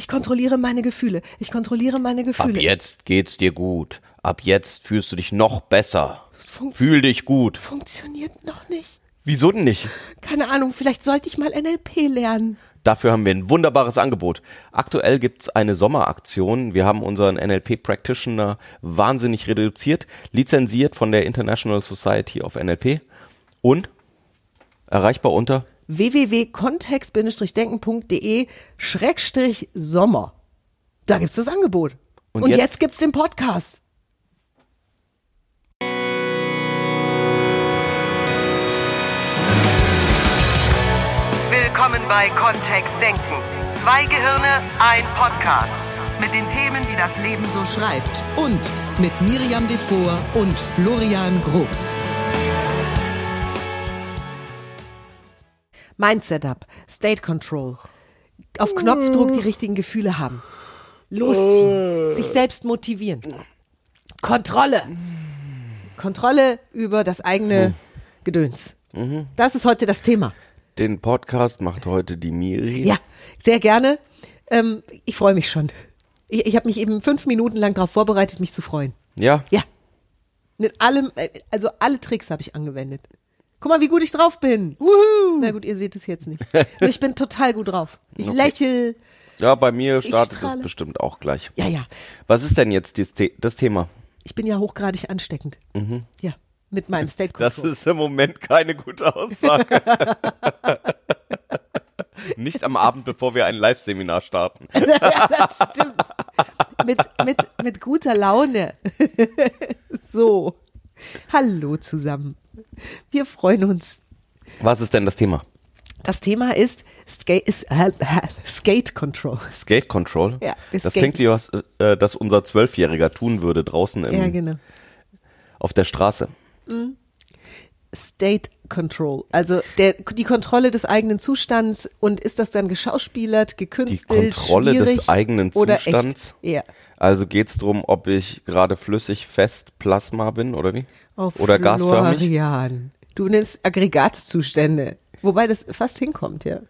Ich kontrolliere meine Gefühle. Ich kontrolliere meine Ab Gefühle. jetzt geht's dir gut. Ab jetzt fühlst du dich noch besser. Funkt- Fühl dich gut. Funktioniert noch nicht. Wieso denn nicht? Keine Ahnung, vielleicht sollte ich mal NLP lernen. Dafür haben wir ein wunderbares Angebot. Aktuell gibt's eine Sommeraktion. Wir haben unseren NLP Practitioner wahnsinnig reduziert, lizenziert von der International Society of NLP und erreichbar unter www.kontext-denken.de Schrägstrich Sommer. Da gibt's das Angebot. Und Und, jetzt- jetzt, gibt's den Podcast. Willkommen bei Kontext Denken. Zwei Gehirne, ein Podcast. Mit den Themen, die das Leben so schreibt. Und mit Miriam Devor und Florian Groß. Mind Setup, State Control. Auf Knopfdruck die richtigen Gefühle haben. Losziehen. Sich selbst motivieren. Kontrolle. Kontrolle über das eigene Gedöns. Das ist heute das Thema. den Podcast macht heute die Miri. Ja, sehr gerne. Ähm, ich freue mich schon. Ich, ich habe mich eben fünf Minuten lang darauf vorbereitet, mich zu freuen. Ja, Ja. Mit allem, äh, also alle Tricks habe ich angewendet. Guck mal, wie gut ich drauf bin. Wuhu. Na gut, ihr seht es jetzt nicht. Nur ich bin total gut drauf. Ich Okay. lächel. ja bei mir startet es bestimmt auch gleich. Ja, ja. Was ist denn jetzt das, The das Thema? Ich bin ja hochgradig ansteckend. Ja. Mit meinem State Das Control. ist im Moment keine gute Aussage. Nicht am Abend, bevor wir ein Live-Seminar starten. ja, das stimmt. Mit, mit, mit guter Laune. so. Hallo zusammen. Wir freuen uns. Was ist denn das Thema? Das Thema ist, Skate, ist äh, Skate Control. Skate Control? Ja, das klingt wie was, äh, das unser Zwölfjähriger tun würde draußen im, Ja, genau. auf der Straße. State Control. Also der, die Kontrolle des eigenen Zustands und ist das dann geschauspielert, Die gekünstelt, Kontrolle schwierig des eigenen oder Zustands. Echt? Ja. Also geht's drum, ob ich gerade flüssig, fest, Plasma bin oder wie? Oh, oder gasförmig? Du nennst Aggregatzustände. Wobei das fast hinkommt, ja.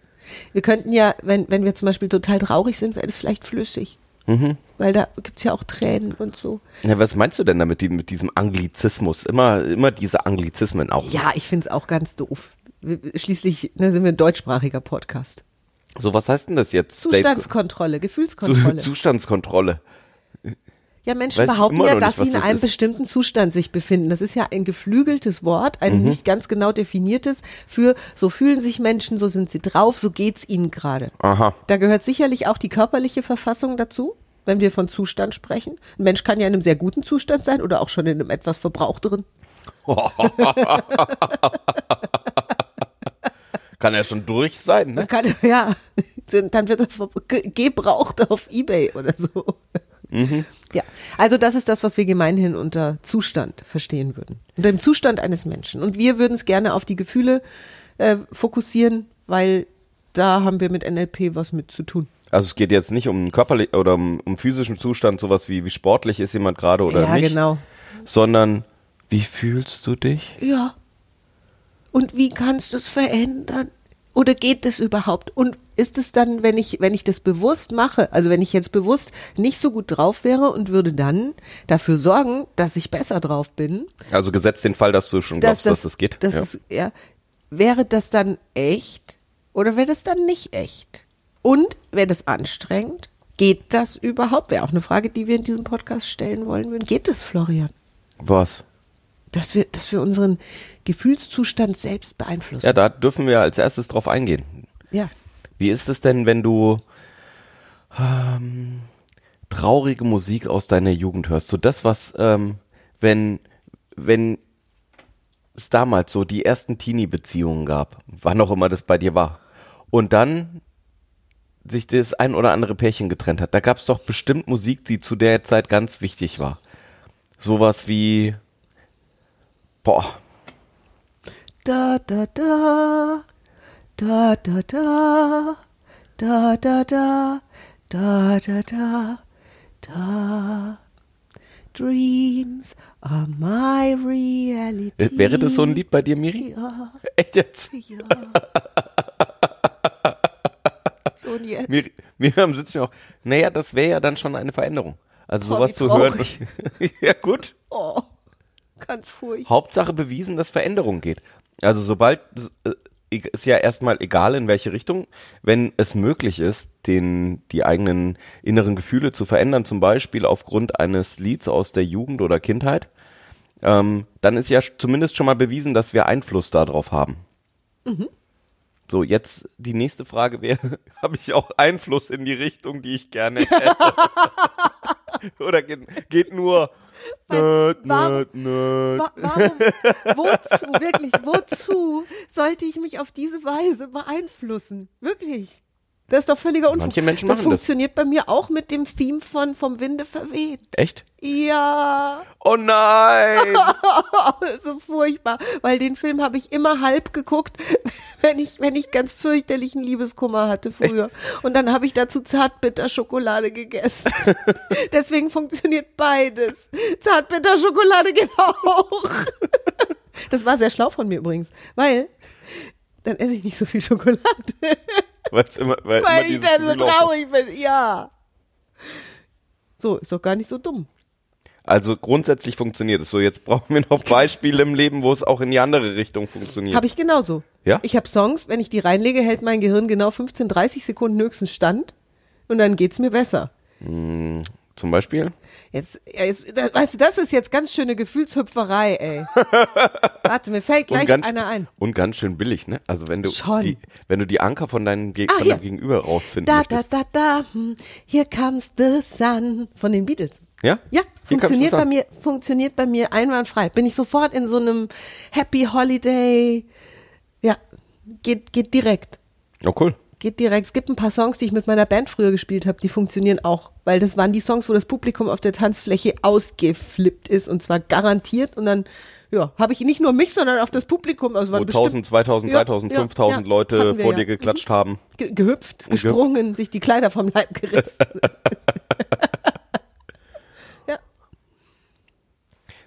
Wir könnten ja, wenn, wenn wir zum Beispiel total traurig sind, wäre das vielleicht flüssig. Mhm. Weil da gibt's ja auch Tränen und so. Ja, was meinst du denn damit, mit diesem Anglizismus? Immer, immer diese Anglizismen auch. Ja, ich find's auch ganz doof. Schließlich ne, sind wir ein deutschsprachiger Podcast. So, was heißt denn das jetzt? Zustandskontrolle, Zu, Gefühlskontrolle. Zustandskontrolle. Ja, Menschen Weiß behaupten ja, dass nicht, sie in das einem ist. bestimmten Zustand sich befinden. Das ist ja ein geflügeltes Wort, ein Mhm. nicht ganz genau definiertes für so fühlen sich Menschen, so sind sie drauf, so geht's ihnen gerade. Aha. Da gehört sicherlich auch die körperliche Verfassung dazu, wenn wir von Zustand sprechen. Ein Mensch kann ja in einem sehr guten Zustand sein oder auch schon in einem etwas verbrauchteren. Kann ja schon durch sein, ne? Kann, ja, dann wird er gebraucht auf Ebay oder so. Mhm. Ja, also das ist das, was wir gemeinhin unter Zustand verstehen würden. Unter dem Zustand eines Menschen. Und wir würden es gerne auf die Gefühle äh, fokussieren, weil da haben wir mit NLP was mit zu tun. Also es geht jetzt nicht um körperlich oder um, um physischen Zustand, sowas wie wie sportlich ist jemand gerade oder ja, nicht, genau. sondern wie fühlst du dich? Ja. Und wie kannst du es verändern? Oder geht das überhaupt? Und ist es dann, wenn ich, wenn ich das bewusst mache, also wenn ich jetzt bewusst nicht so gut drauf wäre und würde dann dafür sorgen, dass ich besser drauf bin, Also gesetzt den Fall, dass du schon glaubst, dass das geht. Das ja. ist, ja, wäre das dann echt oder wäre das dann nicht echt? Und wäre das anstrengend? Geht das überhaupt? Wäre auch eine Frage, die wir in diesem Podcast stellen wollen würden. Geht das, Florian? Was? Dass wir, dass wir unseren Gefühlszustand selbst beeinflussen. Ja, da dürfen wir als erstes drauf eingehen. ja. Wie ist es denn, wenn du ähm, traurige Musik aus deiner Jugend hörst? So das, was, ähm, wenn, wenn es damals so die ersten Teenie-Beziehungen gab, wann auch immer das bei dir war, und dann sich das ein oder andere Pärchen getrennt hat, da gab es doch bestimmt Musik, die zu der Zeit ganz wichtig war. Sowas wie, boah, Da, da, da, da, da, da, da, da, da, da, da, da, da. Dreams are my reality. äh, wäre das so ein Lied bei dir, Miri? Ja, Echt jetzt? ja. So schon jetzt. Mir, Miriam sitzt mir auch, naja, das wäre ja dann schon eine Veränderung. Also Oh, sowas zu hören. ja, gut. Oh, ganz furchtbar. Hauptsache bewiesen, dass Veränderung geht. Also sobald äh, ist ja erstmal egal in welche Richtung, wenn es möglich ist, den die eigenen inneren Gefühle zu verändern, zum Beispiel aufgrund eines Lieds aus der Jugend oder Kindheit, ähm, dann ist ja zumindest schon mal bewiesen, dass wir Einfluss darauf haben. So, jetzt die nächste Frage wäre, habe ich auch Einfluss in die Richtung, die ich gerne hätte? Oder geht, geht nur nerd, nerd, nerd. Wa warum, wozu, wirklich, wozu sollte ich mich auf diese Weise beeinflussen? Wirklich. Das ist doch völliger Unfug. Manche Menschen das machen das. funktioniert bei mir auch mit dem Theme von Vom Winde verweht. Echt? Ja, Oh nein! so furchtbar, weil den Film habe ich immer halb geguckt, wenn ich, wenn ich ganz fürchterlichen Liebeskummer hatte früher. Und dann habe ich dazu Zartbitterschokolade gegessen. Deswegen funktioniert beides. Zartbitterschokolade geht auch. Das war sehr schlau von mir übrigens, weil dann esse ich nicht so viel Schokolade, Weil's immer, weil, weil immer ich dann so traurig bin. Ja. So, ist doch gar nicht so dumm. Also grundsätzlich funktioniert es so. Jetzt brauchen wir noch Beispiele im Leben, wo es auch in die andere Richtung funktioniert. Habe ich genauso. Ja? Ich habe Songs, wenn ich die reinlege, hält mein Gehirn genau 15, 30 Sekunden höchstens stand und dann geht's mir besser. Zum Beispiel? Jetzt, jetzt das, weißt du, das ist jetzt ganz schöne Gefühlshüpferei, ey. Warte, mir fällt gleich ganz, einer ein. Und ganz schön billig, ne? Also wenn du Schon. die, wenn du die Anker von deinem, Ge Ah, von hier. deinem Gegenüber rausfinden Da, da, möchtest. da, da, hm, here comes the sun von den Beatles. Ja? Ja, Hier funktioniert bei mir, funktioniert bei mir einwandfrei. Bin ich sofort in so einem Happy Holiday. Ja, geht, geht direkt. Oh cool. Geht direkt. Es gibt ein paar Songs, die ich mit meiner Band früher gespielt habe, die funktionieren auch, weil das waren die Songs, wo das Publikum auf der Tanzfläche ausgeflippt ist und zwar garantiert und dann ja, habe ich nicht nur mich, sondern auch das Publikum, also Wo waren 1000, bestimmt 2000, Ja, 3000, ja, 5000 ja, Leute vor ja. dir geklatscht haben. ge gehüpft, Und gehüpft. gesprungen, sich die Kleider vom Leib gerissen. ja,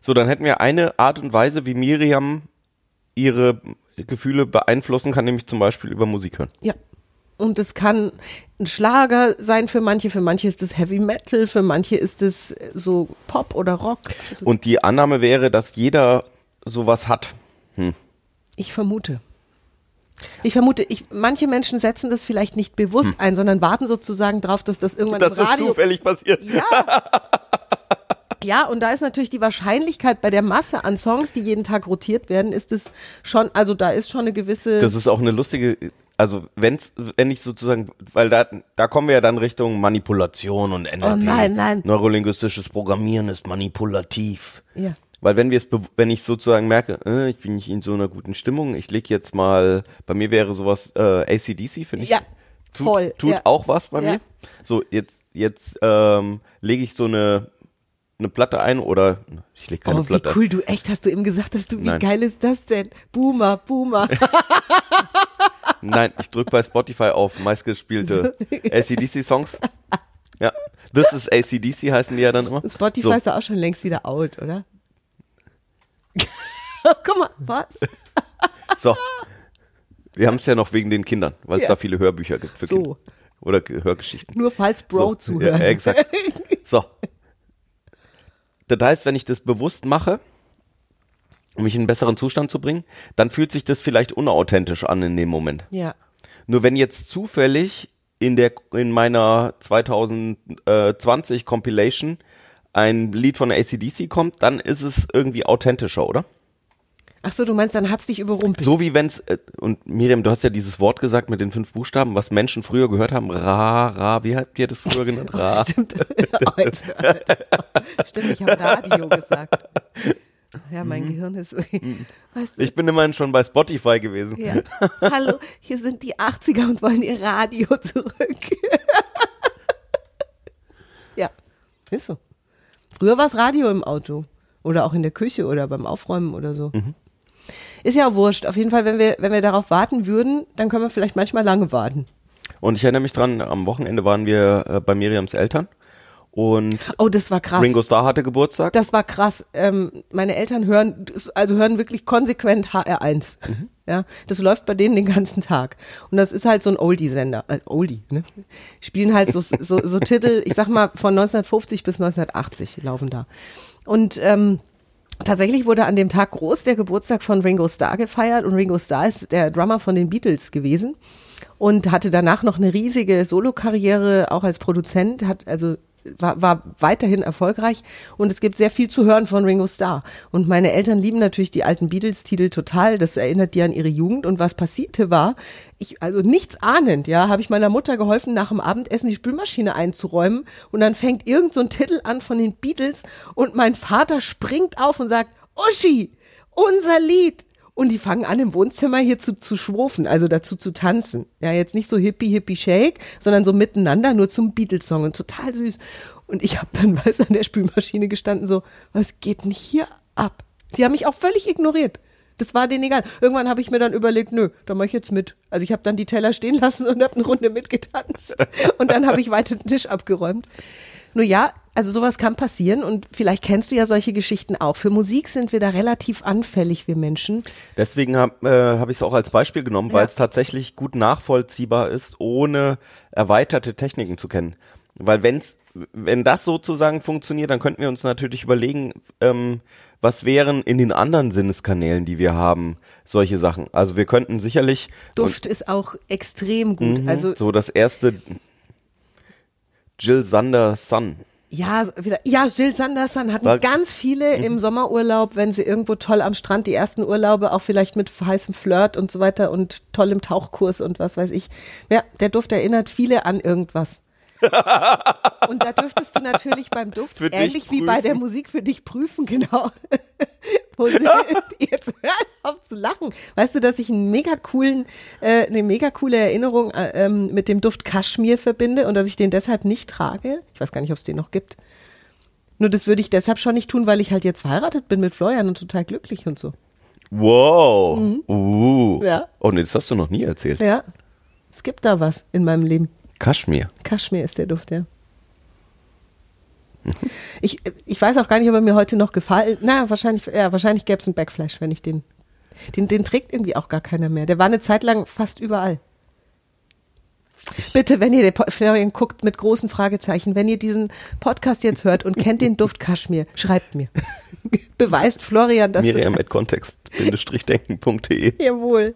So, dann hätten wir eine Art und Weise, wie Miriam ihre Gefühle beeinflussen kann, nämlich zum Beispiel über Musik hören. ja. Und es kann ein Schlager sein für manche, für manche ist es Heavy Metal, für manche ist es so Pop oder Rock. Also Und die Annahme wäre, dass jeder sowas hat. Ich vermute. Ich vermute, ich, manche Menschen setzen das vielleicht nicht bewusst ein, sondern warten sozusagen drauf, dass das irgendwann Dass im das Radio. zufällig passiert. Ja. Ja, und da ist natürlich die Wahrscheinlichkeit bei der Masse an Songs, die jeden Tag rotiert werden, ist es schon, also da ist schon eine gewisse. Das ist auch eine lustige, also wenn's, wenn ich sozusagen, weil da, da kommen wir ja dann Richtung Manipulation und NLP. Oh nein, nein. Neurolinguistisches Programmieren ist manipulativ. ja. Weil wenn wir es, wenn ich sozusagen merke, äh, ich bin nicht in so einer guten Stimmung, ich leg jetzt mal, bei mir wäre sowas äh, ACDC, finde ich. Ja, tut, voll, Tut ja. auch was bei Ja. mir. So, jetzt, jetzt ähm, lege ich so eine, eine Platte ein oder ich lege keine Oh, wie Platte ein. cool du echt hast du eben gesagt, dass du wie Nein. geil ist das denn? Boomer, Boomer. Nein, ich drücke bei Spotify auf meistgespielte ACDC-Songs. Ja, das ist ACDC, heißen die ja dann immer. Spotify So. ist ja auch schon längst wieder out, oder? Guck mal, was? So. Wir haben es ja noch wegen den Kindern, weil es Ja. da viele Hörbücher gibt für So. Kinder. Oder Ge- Hörgeschichten. Nur falls Bro so. zuhört. Ja, exakt. So. Das heißt, wenn ich das bewusst mache, um mich in einen besseren Zustand zu bringen, dann fühlt sich das vielleicht unauthentisch an in dem Moment. Ja. Nur wenn jetzt zufällig in der in meiner 2020 Compilation ein Lied von ACDC kommt, dann ist es irgendwie authentischer, oder? Ach so, du meinst, dann hat's dich überrumpelt. So wie wenn's äh, und Miriam, du hast ja dieses Wort gesagt mit den fünf Buchstaben, was Menschen früher gehört haben, ra ra, wie habt ihr das früher genannt? Ra. Stimmt. Alter, Alter. Stimmt, ich habe Radio gesagt. Ja, mein Gehirn ist wirklich. Weißt du, Ich bin immerhin schon bei Spotify gewesen. ja. Hallo, hier sind die 80er und wollen ihr Radio zurück. ja, ist so. Früher war es Radio im Auto. Oder auch in der Küche oder beim Aufräumen oder so. Ist ja auch wurscht. Auf jeden Fall, wenn wir, wenn wir darauf warten würden, dann können wir vielleicht manchmal lange warten. Und ich erinnere mich dran, am Wochenende waren wir äh, bei Miriams Eltern und Oh, das war krass. Ringo Starr hatte Geburtstag. Das war krass. Ähm, meine Eltern hören, also hören wirklich konsequent HR1. Mhm. Ja, das läuft bei denen den ganzen Tag. Und das ist halt so ein Oldie-Sender. Äh, Oldie, ne? Spielen halt so, so, so Titel, ich sag mal, von 1950 bis 1980 laufen da. Und ähm, Tatsächlich wurde an dem Tag groß der Geburtstag von Ringo Starr gefeiert und Ringo Starr ist der Drummer von den Beatles gewesen und hatte danach noch eine riesige Solokarriere, auch als Produzent, hat also war, war weiterhin erfolgreich und es gibt sehr viel zu hören von Ringo Starr. Und meine Eltern lieben natürlich die alten Beatles-Titel total. Das erinnert die an ihre Jugend. Und was passierte war, ich, also nichts ahnend, ja, habe ich meiner Mutter geholfen, nach dem Abendessen die Spülmaschine einzuräumen. Und dann fängt irgend so ein Titel an von den Beatles und mein Vater springt auf und sagt, Uschi, unser Lied. Und die fangen an im Wohnzimmer hier zu, zu schwurfen, also dazu zu tanzen. Ja, jetzt nicht so hippie, hippie shake, sondern so miteinander, nur zum Beatles-Song und total süß. Und ich habe dann, weiß an der Spülmaschine gestanden, so, was geht denn hier ab? Die haben mich auch völlig ignoriert. Das war denen egal. Irgendwann habe ich mir dann überlegt, nö, da mache ich jetzt mit. Also ich habe dann die Teller stehen lassen und habe eine Runde mitgetanzt. Und dann habe ich weiter den Tisch abgeräumt. Nur ja, also sowas kann passieren und vielleicht kennst du ja solche Geschichten auch. Für Musik sind wir da relativ anfällig, wir Menschen. Deswegen habe äh, hab ich es auch als Beispiel genommen, weil Ja. es tatsächlich gut nachvollziehbar ist, ohne erweiterte Techniken zu kennen. Weil wenn's, wenn das sozusagen funktioniert, dann könnten wir uns natürlich überlegen, ähm, was wären in den anderen Sinneskanälen, die wir haben, solche Sachen. Also wir könnten sicherlich Duft ist auch extrem gut. Mhm. Also so das erste Jill Sander Sun. Ja, wieder, ja, Jill Sanderson hatten War- ganz viele im Sommerurlaub, wenn sie irgendwo toll am Strand die ersten Urlaube, auch vielleicht mit heißem Flirt und so weiter und tollem Tauchkurs und was weiß ich. Ja, der Duft erinnert viele an irgendwas. Und da dürftest du natürlich beim Duft, Für ähnlich wie bei der Musik für dich prüfen, genau. Jetzt hör auf zu lachen. Weißt du, dass ich einen mega coolen, äh, eine mega coole Erinnerung äh, ähm, mit dem Duft Kaschmir verbinde und dass ich den deshalb nicht trage? Ich weiß gar nicht, ob es den noch gibt. Nur das würde ich deshalb schon nicht tun, weil ich halt jetzt verheiratet bin mit Florian und total glücklich und so. Wow. Uh. Mhm. Ja. Oh nee, das hast du noch nie erzählt. Ja, es gibt da was in meinem Leben. Kaschmir. Kaschmir ist der Duft, ja. Ich, ich weiß auch gar nicht, ob er mir heute noch gefallen. Na, wahrscheinlich, ja, wahrscheinlich gäbe es einen Backflash, wenn ich den. Den, den trägt irgendwie auch gar keiner mehr. Der war eine Zeit lang fast überall. Bitte, wenn ihr den Florian guckt mit großen Fragezeichen, wenn ihr diesen Podcast jetzt hört und kennt den Duft Kaschmir, schreibt mir. Beweist Florian, dass Miriam at kontext-denken.de. Jawohl.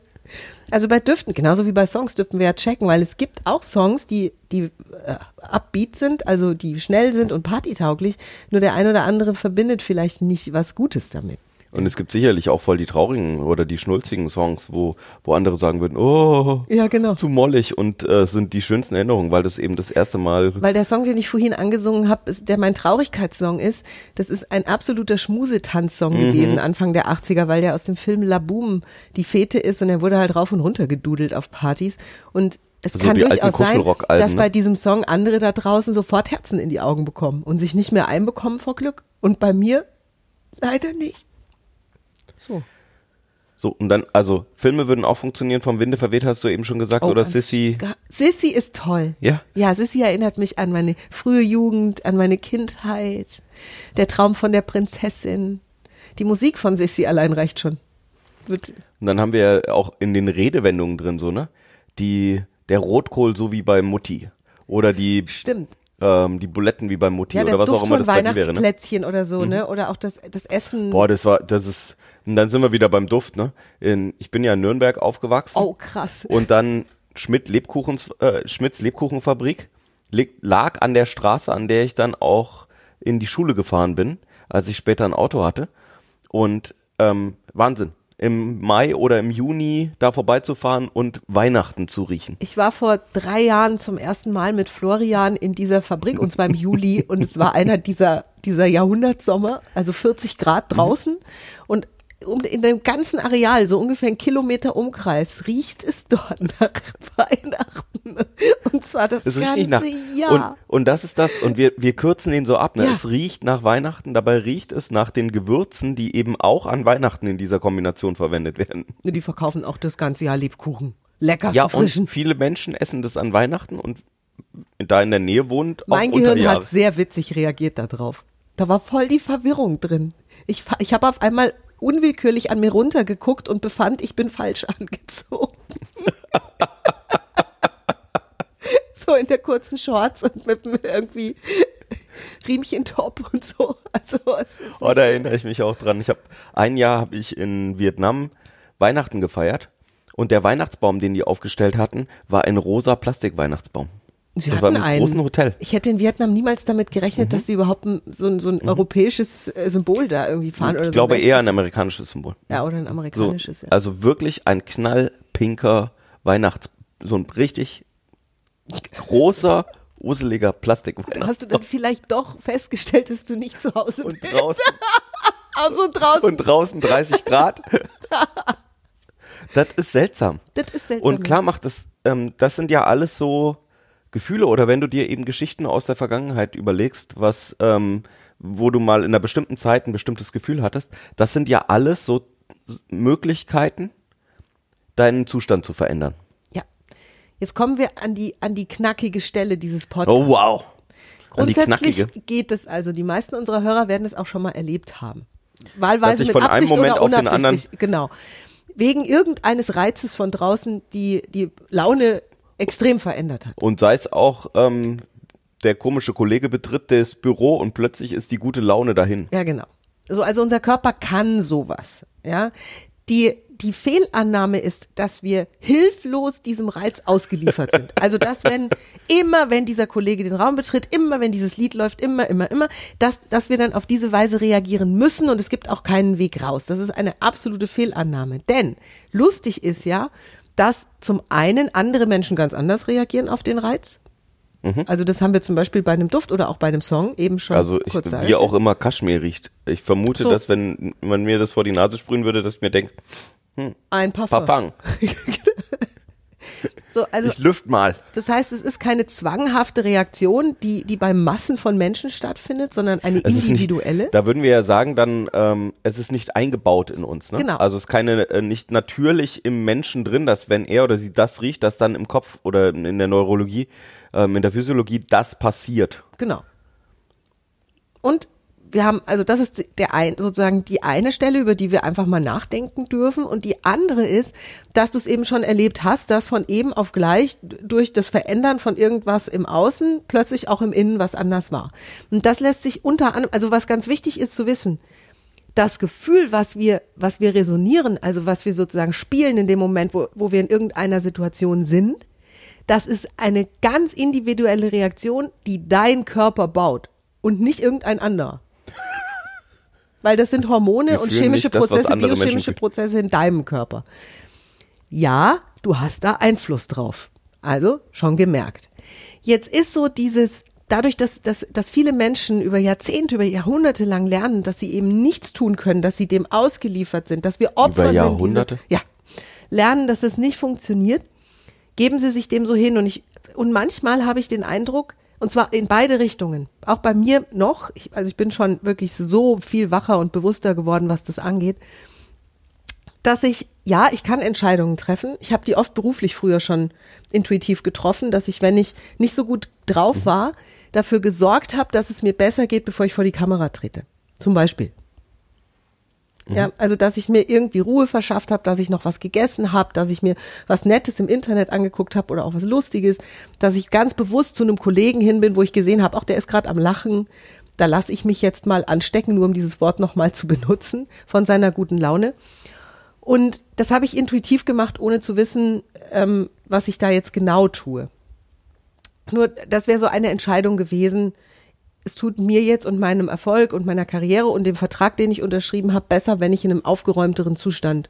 Also bei Düften, genauso wie bei Songs, dürften wir ja checken, weil es gibt auch Songs, die, die äh, upbeat sind, also die schnell sind und partytauglich, nur der ein oder andere verbindet vielleicht nicht was Gutes damit. Und es gibt sicherlich auch voll die traurigen oder die schnulzigen Songs, wo, wo andere sagen würden, oh, Ja, genau. zu mollig und äh, sind die schönsten Erinnerungen, weil das eben das erste Mal Weil der Song, den ich vorhin angesungen habe, der mein Traurigkeitssong ist, das ist ein absoluter Schmusetanzsong Mhm. gewesen, Anfang der 80er, weil der aus dem Film La Boom die Fete ist und er wurde halt rauf und runter gedudelt auf Partys. Und es Also kann durchaus sein, dass ne? bei diesem Song andere da draußen sofort Herzen in die Augen bekommen und sich nicht mehr einbekommen vor Glück. Und bei mir leider nicht. So. so und dann, also Filme würden auch funktionieren, vom Winde verweht, hast du eben schon gesagt, oder Oh, ganz Sissy. Sissy ist toll. Ja? Ja, Sissy erinnert mich an meine frühe Jugend, an meine Kindheit. Der Traum von der Prinzessin. Die Musik von Sissy allein reicht schon. Und dann haben wir ja auch in den Redewendungen drin so, ne? Die, der Rotkohl so wie bei Mutti. Oder die, stimmt. ähm, die Buletten wie bei Mutti Ja, der oder was Duft auch immer das bei dir wäre, ne? Weihnachtsplätzchen oder so, ne? Oder auch das, das Essen. Boah, das war, das ist, und dann sind wir wieder beim Duft, ne? In, ich bin ja in Nürnberg aufgewachsen. Oh, krass. Und dann Schmidt Lebkuchens, äh, Schmidts Lebkuchenfabrik lag an der Straße, an der ich dann auch in die Schule gefahren bin, als ich später ein Auto hatte. Und ähm, Wahnsinn. Im Mai oder im Juni da vorbeizufahren und Weihnachten zu riechen. Ich war vor drei Jahren zum ersten Mal mit Florian in dieser Fabrik und zwar im Juli und es war einer dieser, dieser Jahrhundertsommer, also 40 Grad draußen und um, in dem ganzen Areal, so ungefähr ein Kilometer Umkreis, riecht es dort nach Weihnachten. Und zwar das Es ganze nach. Jahr. Und, und das ist das, und wir, wir kürzen den so ab. Ne? Ja. Es riecht nach Weihnachten, dabei riecht es nach den Gewürzen, die eben auch an Weihnachten in dieser Kombination verwendet werden. Die verkaufen auch das ganze Jahr Lebkuchen. Lecker, Ja, frischen. und viele Menschen essen das an Weihnachten und da in der Nähe wohnt, auch Mein Gehirn hat sehr witzig reagiert darauf. Da war voll die Verwirrung drin. Ich, ich habe auf einmal unwillkürlich an mir runtergeguckt und befand, ich bin falsch angezogen. so in der kurzen Shorts und mit irgendwie Riemchentop und so. Also Oh, da erinnere ich mich auch dran. Ich habe ein Jahr habe ich in Vietnam Weihnachten gefeiert und der Weihnachtsbaum, den die aufgestellt hatten, war ein rosa Plastikweihnachtsbaum. Sie das war hatten einem einen. großen Hotel. Ich hätte in Vietnam niemals damit gerechnet, dass sie überhaupt ein, so ein, so ein europäisches äh, Symbol da irgendwie fahren. oder Ich so glaube eher ein amerikanisches Symbol. Ja, oder ein So, amerikanisches. ja. also wirklich ein knallpinker Weihnachts, so ein richtig großer, useliger Plastikweihnachtsbaum. Hast du dann vielleicht doch festgestellt, dass du nicht zu Hause Und bist? draußen, Also und draußen. und draußen 30 Grad. Das ist seltsam. das ist seltsam. Und klar macht das, ähm, das sind ja alles so Gefühle oder wenn du dir eben Geschichten aus der Vergangenheit überlegst, was, ähm, wo du mal in einer bestimmten Zeit ein bestimmtes Gefühl hattest, das sind ja alles so Möglichkeiten, deinen Zustand zu verändern. Ja. Jetzt kommen wir an die, an die knackige Stelle dieses Podcasts. Oh wow. Grundsätzlich geht es also. Die meisten unserer Hörer werden es auch schon mal erlebt haben. Wahlweise mit von einem Absicht Moment oder auf den unabsichtlich. Genau. Wegen irgendeines Reizes von draußen, die die Laune extrem verändert hat. Und sei es auch, ähm, der komische Kollege betritt das Büro und plötzlich ist die gute Laune dahin. Ja, genau. So, also unser Körper kann sowas. Ja. Die, die Fehlannahme ist, dass wir hilflos diesem Reiz ausgeliefert sind. Also, dass wenn, immer wenn dieser Kollege den Raum betritt, immer wenn dieses Lied läuft, immer, immer, immer, dass, dass wir dann auf diese Weise reagieren müssen und es gibt auch keinen Weg raus. Das ist eine absolute Fehlannahme. Denn lustig ist ja, dass zum einen andere Menschen ganz anders reagieren auf den Reiz. Also das haben wir zum Beispiel bei einem Duft oder auch bei einem Song eben schon Also ich, kurz wie auch immer Kaschmir riecht. Ich vermute, So. dass wenn man mir das vor die Nase sprühen würde, dass ich mir denkt, ein Parfum. Parfum, So, also ich lüft mal. das heißt, es ist keine zwanghafte Reaktion, die, die bei Massen von Menschen stattfindet, sondern eine Es individuelle. Nicht, da würden wir ja sagen, dann ähm, es ist nicht eingebaut in uns. Ne? Genau. Also es ist keine äh, nicht natürlich im Menschen drin, dass wenn er oder sie das riecht, dass dann im Kopf oder in der Neurologie, ähm, in der Physiologie das passiert. Genau. Und wir haben, also das ist der ein, sozusagen die eine Stelle, über die wir einfach mal nachdenken dürfen. Und die andere ist, dass du es eben schon erlebt hast, dass von eben auf gleich durch das Verändern von irgendwas im Außen plötzlich auch im Innen was anders war. Und das lässt sich unter anderem, also was ganz wichtig ist zu wissen, das Gefühl, was wir, was wir resonieren, also was wir sozusagen spielen in dem Moment, wo, wo wir in irgendeiner Situation sind, das ist eine ganz individuelle Reaktion, die dein Körper baut und nicht irgendein anderer. Weil das sind Hormone Wir und chemische das, Prozesse, biochemische. Prozesse in deinem Körper. Ja, du hast da Einfluss drauf. Also schon gemerkt. Jetzt ist so dieses, dadurch, dass, dass, dass viele Menschen über Jahrzehnte, über Jahrhunderte lang lernen, dass sie eben nichts tun können, dass sie dem ausgeliefert sind, dass wir Opfer Über sind. Jahrhunderte? Diese, ja. Lernen, dass es nicht funktioniert, geben sie sich dem so hin. Und ich, und manchmal habe ich den Eindruck, und zwar in beide Richtungen. Auch bei mir noch, ich, also ich bin schon wirklich so viel wacher und bewusster geworden, was das angeht, dass ich, ja, ich kann Entscheidungen treffen. Ich habe die oft beruflich früher schon intuitiv getroffen, dass ich, wenn ich nicht so gut drauf war, dafür gesorgt habe, dass es mir besser geht, bevor ich vor die Kamera trete. Zum Beispiel. Ja, also dass ich mir irgendwie Ruhe verschafft habe, dass ich noch was gegessen habe, dass ich mir was Nettes im Internet angeguckt habe oder auch was Lustiges, dass ich ganz bewusst zu einem Kollegen hin bin, wo ich gesehen habe, auch der ist gerade am Lachen, da lasse ich mich jetzt mal anstecken, nur um dieses Wort nochmal zu benutzen, von seiner guten Laune. Und das habe ich intuitiv gemacht, ohne zu wissen, ähm, was ich da jetzt genau tue. Nur, das wäre so eine Entscheidung gewesen. Es tut mir jetzt und meinem Erfolg und meiner Karriere und dem Vertrag, den ich unterschrieben habe, besser, wenn ich in einem aufgeräumteren Zustand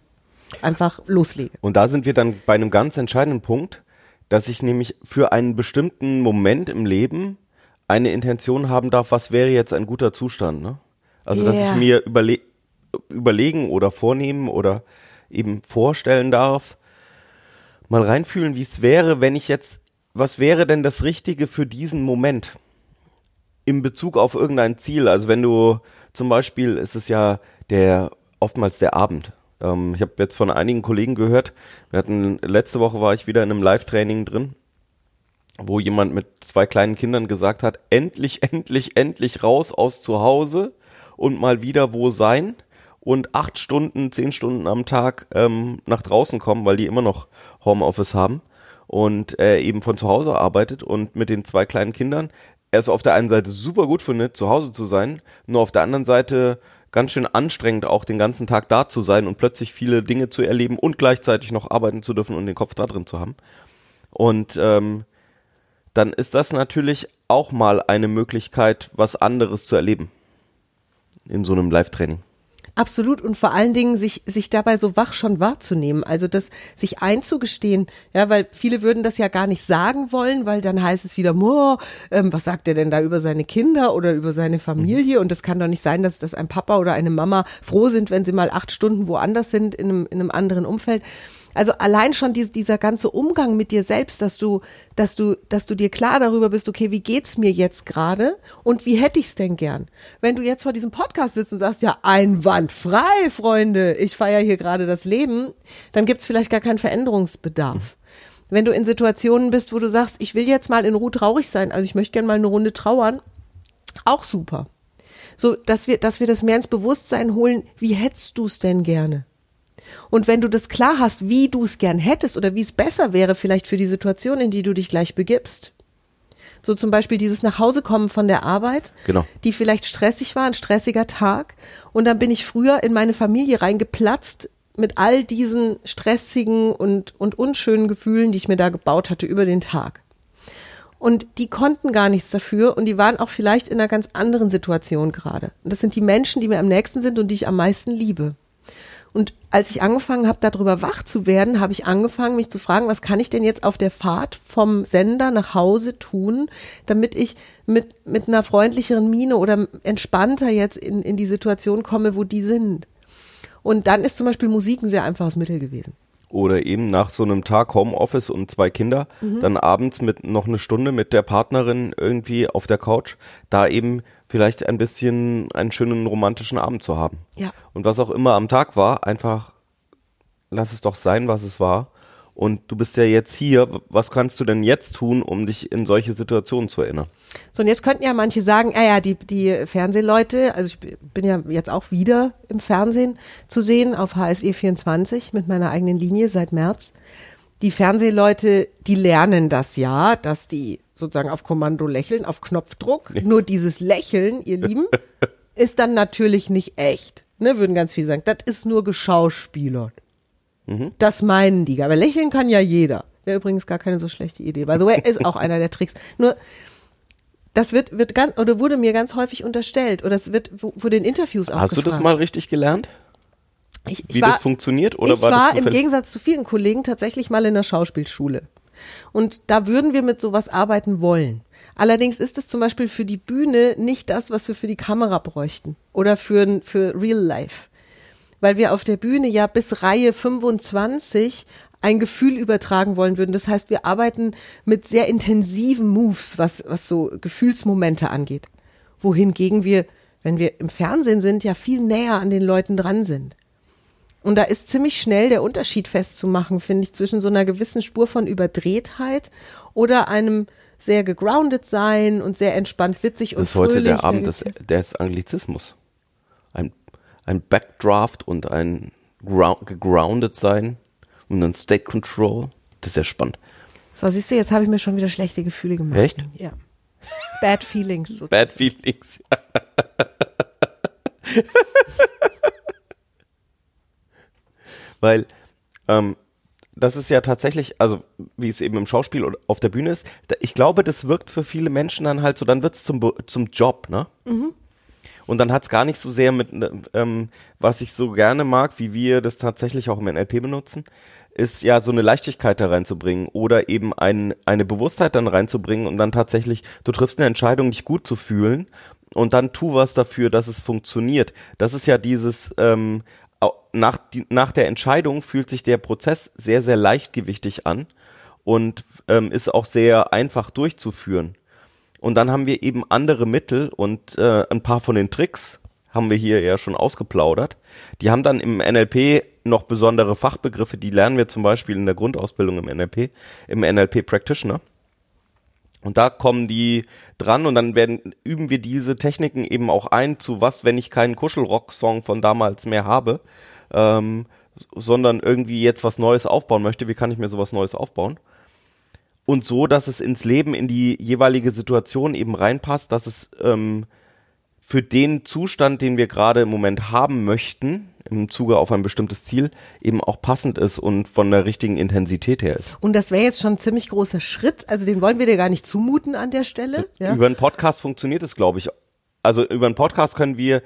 einfach loslege. Und da sind wir dann bei einem ganz entscheidenden Punkt, dass ich nämlich für einen bestimmten Moment im Leben eine Intention haben darf, was wäre jetzt ein guter Zustand. Ne? Also dass Yeah. ich mir überle überlegen oder vornehmen oder eben vorstellen darf, mal reinfühlen, wie es wäre, wenn ich jetzt, was wäre denn das Richtige für diesen Moment? In Bezug auf irgendein Ziel. Also wenn du zum Beispiel ist es ja der oftmals der Abend. Ähm, ich habe jetzt von einigen Kollegen gehört. Wir hatten letzte Woche war ich wieder in einem Live-Training drin wo jemand mit zwei kleinen Kindern gesagt hat, endlich, endlich, endlich raus aus zu Hause und mal wieder wo sein und acht Stunden, zehn Stunden am Tag ähm, nach draußen kommen, weil die immer noch Homeoffice haben und äh, eben von zu Hause arbeitet und mit den zwei kleinen Kindern er es auf der einen Seite super gut findet, zu Hause zu sein, nur auf der anderen Seite ganz schön anstrengend, auch den ganzen Tag da zu sein und plötzlich viele Dinge zu erleben und gleichzeitig noch arbeiten zu dürfen und den Kopf da drin zu haben. Und ähm, dann ist das natürlich auch mal eine Möglichkeit, was anderes zu erleben in so einem Live-Training. Absolut und vor allen Dingen sich, sich dabei so wach schon wahrzunehmen. Also das sich einzugestehen, ja, weil viele würden das ja gar nicht sagen wollen, weil dann heißt es wieder, oh, ähm, was sagt er denn da über seine Kinder oder über seine Familie? Und das kann doch nicht sein, dass, dass ein Papa oder eine Mama froh sind, wenn sie mal acht Stunden woanders sind in einem, in einem anderen Umfeld. Also allein schon dies, dieser ganze Umgang mit dir selbst, dass du, dass du, dass du dir klar darüber bist, okay, wie geht's mir jetzt gerade und wie hätte ich's denn gern? Wenn du jetzt vor diesem Podcast sitzt und sagst, ja, einwandfrei, Freunde, ich feiere hier gerade das Leben, dann gibt's vielleicht gar keinen Veränderungsbedarf. Wenn du in Situationen bist, wo du sagst, ich will jetzt mal in Ruhe traurig sein, also ich möchte gern mal eine Runde trauern, auch super. So, dass wir, dass wir das mehr ins Bewusstsein holen, wie hättest du's denn gerne? Und wenn du das klar hast, wie du es gern hättest oder wie es besser wäre vielleicht für die Situation, in die du dich gleich begibst. So zum Beispiel dieses Nachhausekommen von der Arbeit, Genau. die vielleicht stressig war, ein stressiger Tag. Und dann bin ich früher in meine Familie reingeplatzt mit all diesen stressigen und, und unschönen Gefühlen, die ich mir da gebaut hatte über den Tag. Und die konnten gar nichts dafür und die waren auch vielleicht in einer ganz anderen Situation gerade. Und das sind die Menschen, die mir am nächsten sind und die ich am meisten liebe. Und als ich angefangen habe, darüber wach zu werden, habe ich angefangen, mich zu fragen, was kann ich denn jetzt auf der Fahrt vom Sender nach Hause tun, damit ich mit, mit einer freundlicheren Miene oder entspannter jetzt in, in die Situation komme, wo die sind. Und dann ist zum Beispiel Musik ein sehr einfaches Mittel gewesen. Oder eben nach so einem Tag Homeoffice und zwei Kinder, dann abends mit noch eine Stunde mit der Partnerin irgendwie auf der Couch, da eben vielleicht ein bisschen einen schönen romantischen Abend zu haben. Ja. Und was auch immer am Tag war, einfach lass es doch sein, was es war. Und du bist ja jetzt hier. Was kannst du denn jetzt tun, um dich in solche Situationen zu erinnern? So, und jetzt könnten ja manche sagen, ah ja, die, die Fernsehleute, also ich bin ja jetzt auch wieder im Fernsehen zu sehen auf HSE 24 mit meiner eigenen Linie seit März. Die Fernsehleute, die lernen das ja, dass die sozusagen auf Kommando lächeln, auf Knopfdruck. Nur dieses Lächeln, ihr Lieben, ist dann natürlich nicht echt. Ne, würden ganz viele sagen, das ist nur geschauspielert. Das meinen die. Aber lächeln kann ja jeder. Wäre übrigens gar keine so schlechte Idee. By the way, ist auch einer der Tricks. Nur, das wird, wird ganz, oder wurde mir ganz häufig unterstellt. Oder es wird, wurde in Interviews auch Hast du das gefragt. mal richtig gelernt? Ich, ich Wie war, das funktioniert? Oder ich war, war im? Gegensatz zu vielen Kollegen tatsächlich mal in der Schauspielschule. Und da würden wir mit sowas arbeiten wollen. Allerdings ist es zum Beispiel für die Bühne nicht das, was wir für die Kamera bräuchten. Oder für, für Real Life. Weil wir auf der Bühne ja bis Reihe 25 ein Gefühl übertragen wollen würden. Das heißt, wir arbeiten mit sehr intensiven Moves, was, was so Gefühlsmomente angeht. Wohingegen wir, wenn wir im Fernsehen sind, ja viel näher an den Leuten dran sind. Und da ist ziemlich schnell der Unterschied festzumachen, finde ich, zwischen so einer gewissen Spur von Überdrehtheit oder einem sehr gegroundet sein und sehr entspannt witzig und Das ist heute fröhlich. der Abend des, des Anglizismus. Ein, ein Backdraft und ein grou- gegroundet sein und ein State Control. Das ist ja spannend. So, siehst du, jetzt habe ich mir schon wieder schlechte Gefühle gemacht. Echt? Ja. Bad Feelings. sozusagen. Bad Feelings. Weil ähm, das ist ja tatsächlich, also wie es eben im Schauspiel oder auf der Bühne ist, ich glaube, das wirkt für viele Menschen dann halt so, dann wird's zum, zum Job, ne? Und dann hat's gar nicht so sehr mit, ähm, was ich so gerne mag, wie wir das tatsächlich auch im NLP benutzen, ist ja so eine Leichtigkeit da reinzubringen oder eben ein, eine Bewusstheit dann reinzubringen und dann tatsächlich, du triffst eine Entscheidung, dich gut zu fühlen und dann tu was dafür, dass es funktioniert. Das ist ja dieses, ähm, nach, die, nach der Entscheidung fühlt sich der Prozess sehr, sehr leichtgewichtig an und ähm, ist auch sehr einfach durchzuführen. Und dann haben wir eben andere Mittel und äh, ein paar von den Tricks haben wir hier ja schon ausgeplaudert. Die haben dann im NLP noch besondere Fachbegriffe, die lernen wir zum Beispiel in der Grundausbildung im NLP, im NLP Practitioner. Und da kommen die dran und dann werden, üben wir diese Techniken eben auch ein, zu was, wenn ich keinen Kuschelrock-Song von damals mehr habe, ähm, sondern irgendwie jetzt was Neues aufbauen möchte. Wie kann ich mir sowas Neues aufbauen? Und so, dass es ins Leben, in die jeweilige Situation eben reinpasst, dass es ähm, für den Zustand, den wir gerade im Moment haben möchten, im Zuge auf ein bestimmtes Ziel, eben auch passend ist und von der richtigen Intensität her ist. Und das wäre jetzt schon ein ziemlich großer Schritt. Also den wollen wir dir gar nicht zumuten an der Stelle. Ja? Über einen Podcast funktioniert es, glaube ich. Also über einen Podcast können wir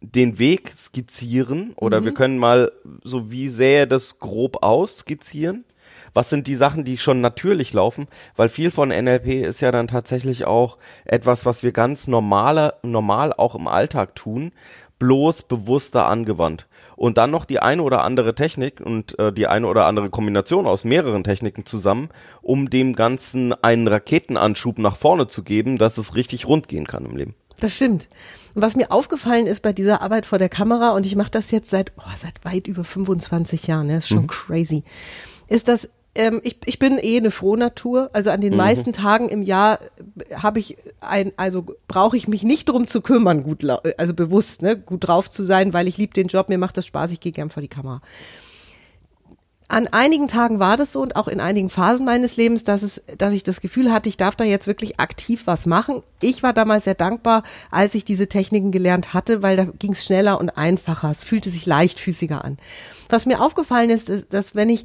den Weg skizzieren oder wir können mal so wie sähe das grob aus skizzieren. Was sind die Sachen, die schon natürlich laufen? Weil viel von NLP ist ja dann tatsächlich auch etwas, was wir ganz normale, normal auch im Alltag tun, bloß bewusster angewandt. Und dann noch die eine oder andere Technik und äh, die eine oder andere Kombination aus mehreren Techniken zusammen, um dem Ganzen einen Raketenanschub nach vorne zu geben, dass es richtig rund gehen kann im Leben. Das stimmt. Und was mir aufgefallen ist bei dieser Arbeit vor der Kamera, und ich mache das jetzt seit, oh, seit weit über 25 Jahren, ne, ist schon crazy, ist, dass ähm, ich, ich bin eh eine Frohnatur. Also an den meisten Tagen im Jahr habe ich ein, also brauche ich mich nicht drum zu kümmern, gut, lau- also bewusst, ne, gut drauf zu sein, weil ich liebe den Job, mir macht das Spaß, ich gehe gern vor die Kamera. An einigen Tagen war das so und auch in einigen Phasen meines Lebens, dass es, dass ich das Gefühl hatte, ich darf da jetzt wirklich aktiv was machen. Ich war damals sehr dankbar, als ich diese Techniken gelernt hatte, weil da ging es schneller und einfacher. Es fühlte sich leichtfüßiger an. Was mir aufgefallen ist, ist, dass wenn ich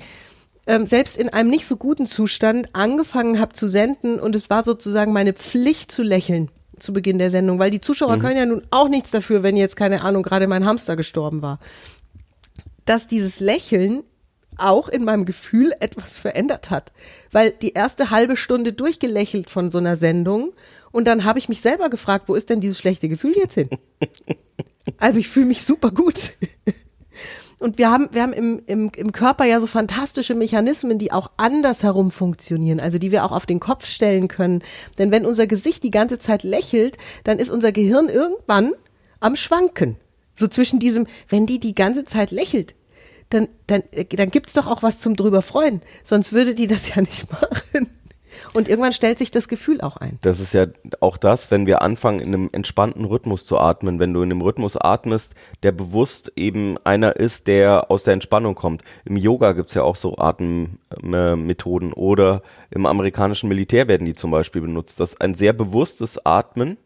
ähm, selbst in einem nicht so guten Zustand angefangen habe zu senden und es war sozusagen meine Pflicht zu lächeln zu Beginn der Sendung, weil die Zuschauer können ja nun auch nichts dafür, wenn jetzt keine Ahnung gerade mein Hamster gestorben war, dass dieses Lächeln auch in meinem Gefühl etwas verändert hat, weil die erste halbe Stunde durchgelächelt von so einer Sendung und dann habe ich mich selber gefragt, wo ist denn dieses schlechte Gefühl jetzt hin? Also ich fühle mich super gut. Und wir haben, wir haben im, im, im Körper ja so fantastische Mechanismen, die auch andersherum funktionieren, also die wir auch auf den Kopf stellen können. Denn wenn unser Gesicht die ganze Zeit lächelt, dann ist unser Gehirn irgendwann am Schwanken. So zwischen diesem, wenn die die ganze Zeit lächelt, dann, dann, äh, dann gibt's doch auch was zum drüber freuen. Sonst würde die das ja nicht machen. Und irgendwann stellt sich das Gefühl auch ein. Das ist ja auch das, wenn wir anfangen, in einem entspannten Rhythmus zu atmen. Wenn du in einem Rhythmus atmest, der bewusst eben einer ist, der aus der Entspannung kommt. Im Yoga gibt's ja auch so Atemmethoden oder im amerikanischen Militär werden die zum Beispiel benutzt, dass ein sehr bewusstes Atmen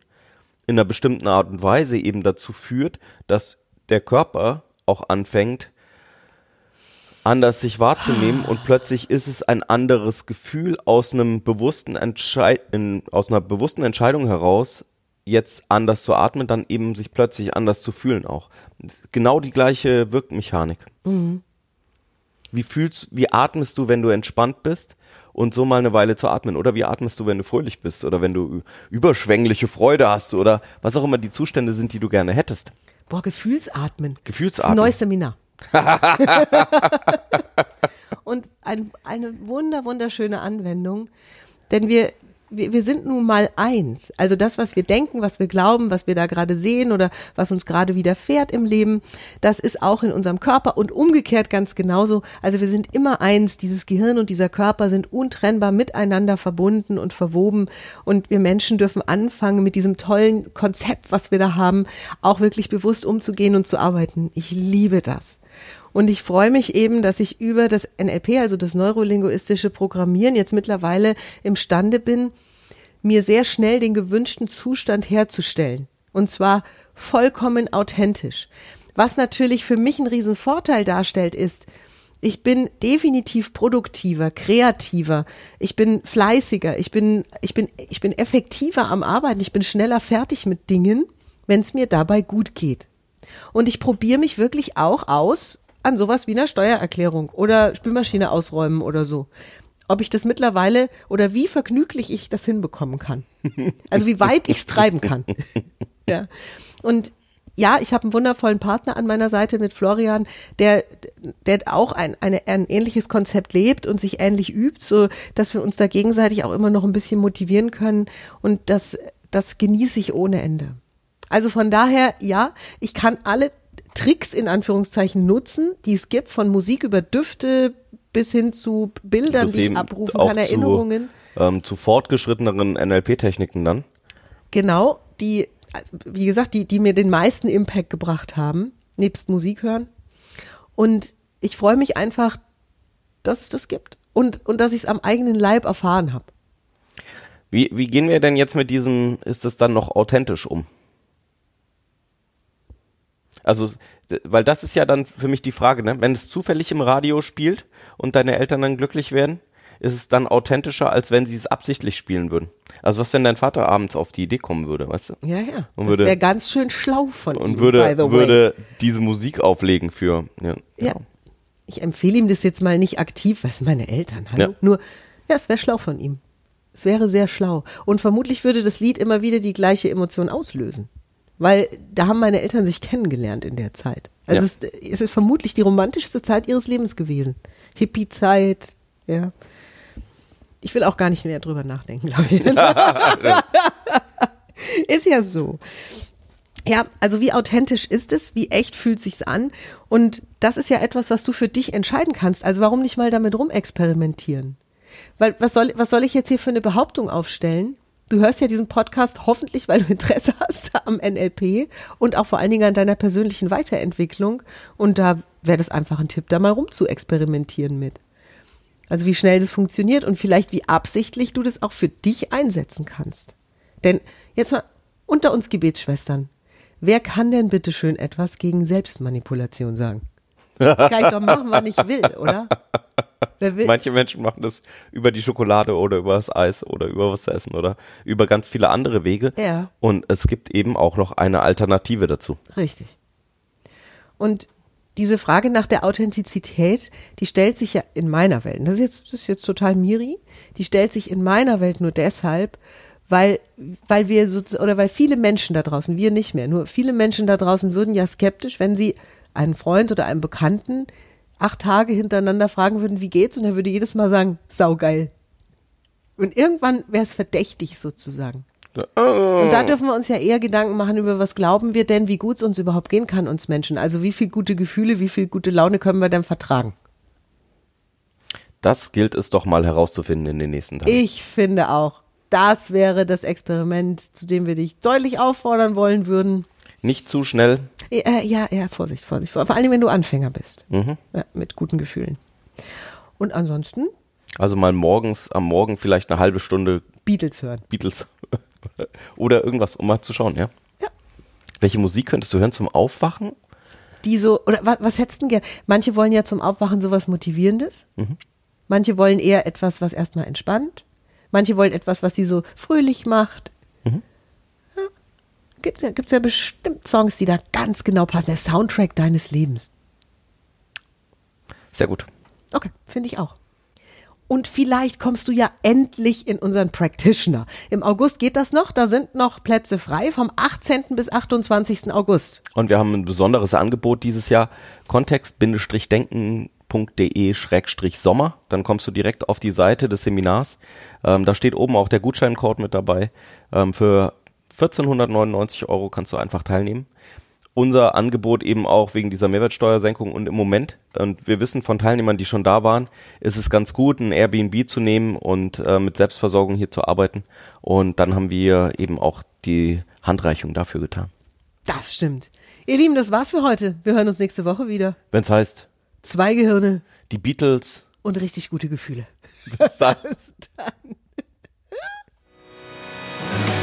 in einer bestimmten Art und Weise eben dazu führt, dass der Körper auch anfängt, anders sich wahrzunehmen und plötzlich ist es ein anderes Gefühl aus einem bewussten Entscheid in, aus einer bewussten Entscheidung heraus jetzt anders zu atmen, dann eben sich plötzlich anders zu fühlen auch. Genau die gleiche Wirkmechanik. Wie fühlst, wie atmest du, wenn du entspannt bist und so mal eine Weile zu atmen? Oder wie atmest du, wenn du fröhlich bist oder wenn du überschwängliche Freude hast oder was auch immer die Zustände sind, die du gerne hättest? Boah, Gefühlsatmen. Das ist ein Gefühlsatmen. neues Seminar. und ein, eine wunder, wunderschöne Anwendung, denn wir, wir, wir sind nun mal eins. Also das, was wir denken, was wir glauben, was wir da gerade sehen oder was uns gerade widerfährt im Leben, das ist auch in unserem Körper und umgekehrt ganz genauso. Also wir sind immer eins. Dieses Gehirn und dieser Körper sind untrennbar miteinander verbunden und verwoben und wir Menschen dürfen anfangen, mit diesem tollen Konzept, was wir da haben, auch wirklich bewusst umzugehen und zu arbeiten. Ich liebe das. Und ich freue mich eben, dass ich über das NLP, also das neurolinguistische Programmieren, jetzt mittlerweile imstande bin, mir sehr schnell den gewünschten Zustand herzustellen. Und zwar vollkommen authentisch. Was natürlich für mich einen riesen Vorteil darstellt, ist, ich bin definitiv produktiver, kreativer, ich bin fleißiger, ich bin, ich bin, ich bin effektiver am Arbeiten, ich bin schneller fertig mit Dingen, wenn es mir dabei gut geht. Und ich probiere mich wirklich auch aus an sowas wie einer Steuererklärung oder Spülmaschine ausräumen oder so. Ob ich das mittlerweile oder wie vergnüglich ich das hinbekommen kann. Also wie weit ich es treiben kann. Ja. Und ja, ich habe einen wundervollen Partner an meiner Seite mit Florian, der, der auch ein, eine, ein ähnliches Konzept lebt und sich ähnlich übt, so dass wir uns da gegenseitig auch immer noch ein bisschen motivieren können. Und das, das genieße ich ohne Ende. Also von daher, ja, ich kann alle Tricks in Anführungszeichen nutzen, die es gibt, von Musik über Düfte bis hin zu Bildern, die ich abrufen kann, zu- Erinnerungen. ähm, zu fortgeschritteneren NLP-Techniken dann. Genau, die, also, wie gesagt, die, die mir den meisten Impact gebracht haben, nebst Musik hören. Und ich freue mich einfach, dass es das gibt und, und dass ich es am eigenen Leib erfahren habe. Wie, wie gehen wir denn jetzt mit diesem, ist es dann noch authentisch um? Also, weil das ist ja dann für mich die Frage, ne? wenn es zufällig im Radio spielt und deine Eltern dann glücklich werden, ist es dann authentischer, als wenn sie es absichtlich spielen würden. Also was, wenn dein Vater abends auf die Idee kommen würde, weißt du? Ja, ja. Und das würde- wäre ganz schön schlau von Und ihm, würde, by the way. würde diese Musik auflegen für, ja. Ja. Ich empfehle ihm das jetzt mal nicht aktiv, was meine Eltern, hallo? Ja. Nur, ja, es wäre schlau von ihm. Es wäre sehr schlau. Und vermutlich würde das Lied immer wieder die gleiche Emotion auslösen. Weil da haben meine Eltern sich kennengelernt in der Zeit. Also Ja. es, ist, es ist vermutlich die romantischste Zeit ihres Lebens gewesen. Hippie-Zeit, ja. Ich will auch gar nicht mehr drüber nachdenken, glaube ich. ist ja so. Ja, also wie authentisch ist es? Wie echt fühlt sich's an? Und das ist ja etwas, was du für dich entscheiden kannst. Also warum nicht mal damit rumexperimentieren? Weil was soll, was soll ich jetzt hier für eine Behauptung aufstellen? Du hörst ja diesen Podcast hoffentlich, weil du Interesse hast am NLP und auch vor allen Dingen an deiner persönlichen Weiterentwicklung. Und da wäre das einfach ein Tipp, da mal rum zu experimentieren mit. Also wie schnell das funktioniert und vielleicht wie absichtlich du das auch für dich einsetzen kannst. Denn jetzt mal unter uns Gebetsschwestern. Wer kann denn bitte schön etwas gegen Selbstmanipulation sagen? Kann ich doch machen, wann ich will, oder? Wer will? Manche Menschen machen das über die Schokolade oder über das Eis oder über was zu essen oder über ganz viele andere Wege. Ja. Und es gibt eben auch noch eine Alternative dazu. Richtig. Und diese Frage nach der Authentizität, die stellt sich ja in meiner Welt, und das ist jetzt, das ist jetzt total Miri, die stellt sich in meiner Welt nur deshalb, weil, weil wir so, oder weil viele Menschen da draußen, wir nicht mehr, nur viele Menschen da draußen würden ja skeptisch, wenn sie einen Freund oder einen Bekannten acht Tage hintereinander fragen würden, wie geht's? Und er würde jedes Mal sagen, saugeil. Und irgendwann wäre es verdächtig sozusagen. Und da dürfen wir uns ja eher Gedanken machen über, was glauben wir denn, wie gut es uns überhaupt gehen kann, uns Menschen. Also wie viel gute Gefühle, wie viel gute Laune können wir denn vertragen? Das gilt es doch mal herauszufinden in den nächsten Tagen. Ich finde auch, das wäre das Experiment, zu dem wir dich deutlich auffordern wollen würden. Nicht zu schnell. Äh, ja, ja, Vorsicht, Vorsicht. Vor allem, wenn du Anfänger bist. Mhm. Ja, mit guten Gefühlen. Und ansonsten Also mal morgens, am Morgen vielleicht eine halbe Stunde Beatles hören. Beatles oder irgendwas, um mal zu schauen, ja? Ja. Welche Musik könntest du hören zum Aufwachen? die so, oder was, was hättest du denn gern? Manche wollen ja zum Aufwachen sowas Motivierendes. Manche wollen eher etwas, was erstmal entspannt. Manche wollen etwas, was sie so fröhlich macht. Ja. Gibt gibt's ja bestimmt Songs, die da ganz genau passen. Der Soundtrack deines Lebens. Sehr gut. Okay, finde ich auch. Und vielleicht kommst du ja endlich in unseren Practitioner. Im August geht das noch. Da sind noch Plätze frei vom 18. bis 28. August. Und wir haben ein besonderes Angebot dieses Jahr. Kontext-denken.de-sommer. Dann kommst du direkt auf die Seite des Seminars. Ähm, da steht oben auch der Gutscheincode mit dabei. Ähm, für 1499 Euro kannst du einfach teilnehmen. Unser Angebot eben auch wegen dieser Mehrwertsteuersenkung und im Moment, und wir wissen von Teilnehmern, die schon da waren, ist es ganz gut, ein Airbnb zu nehmen und äh, mit Selbstversorgung hier zu arbeiten. Und dann haben wir eben auch die Handreichung dafür getan. Das stimmt. Ihr Lieben, das war's für heute. Wir hören uns nächste Woche wieder. Wenn es heißt, Zwei Gehirne die Beatles, und richtig gute Gefühle. bis dann.